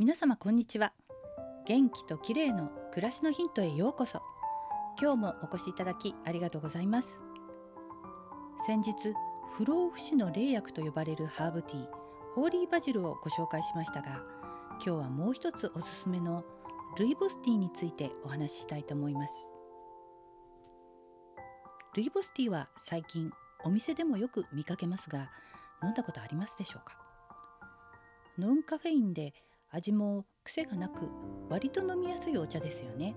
皆様こんにちは。元気と綺麗の暮らしのヒントへようこそ。今日もお越しいただきありがとうございます。先日不老不死の霊薬と呼ばれるハーブティーホーリーバジルをご紹介しましたが今日はもう一つおすすめのルイボスティーについてお話ししたいと思います。ルイボスティーは最近お店でもよく見かけますが飲んだことありますでしょうか？ノンカフェインで味も癖がなく割と飲みやすいお茶ですよね。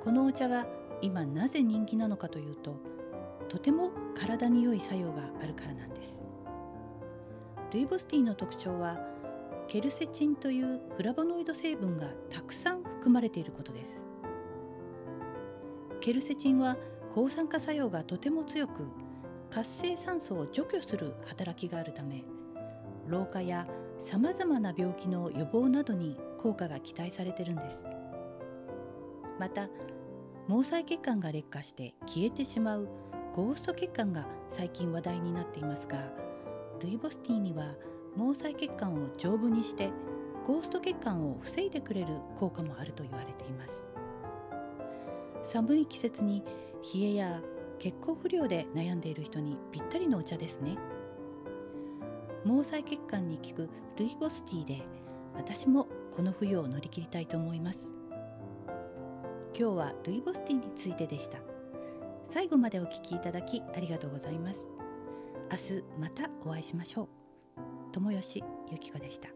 このお茶が今なぜ人気なのかというととても体に良い作用があるからなんです。ルイボスティーの特徴はケルセチンというフラボノイド成分がたくさん含まれていることです。ケルセチンは抗酸化作用がとても強く活性酸素を除去する働きがあるため老化やさまざまな病気の予防などに効果が期待されてるんです。また毛細血管が劣化して消えてしまうゴースト血管が最近話題になっていますがルイボスティーには毛細血管を丈夫にしてゴースト血管を防いでくれる効果もあると言われています。寒い季節に冷えや血行不良で悩んでいる人にぴったりのお茶ですね。毛細血管に効くルイボスティーで私もこの冬を乗り切りたいと思います。今日はルイボスティーについてでした。最後までお聞きいただきありがとうございます。明日またお会いしましょう。友吉ゆき子でした。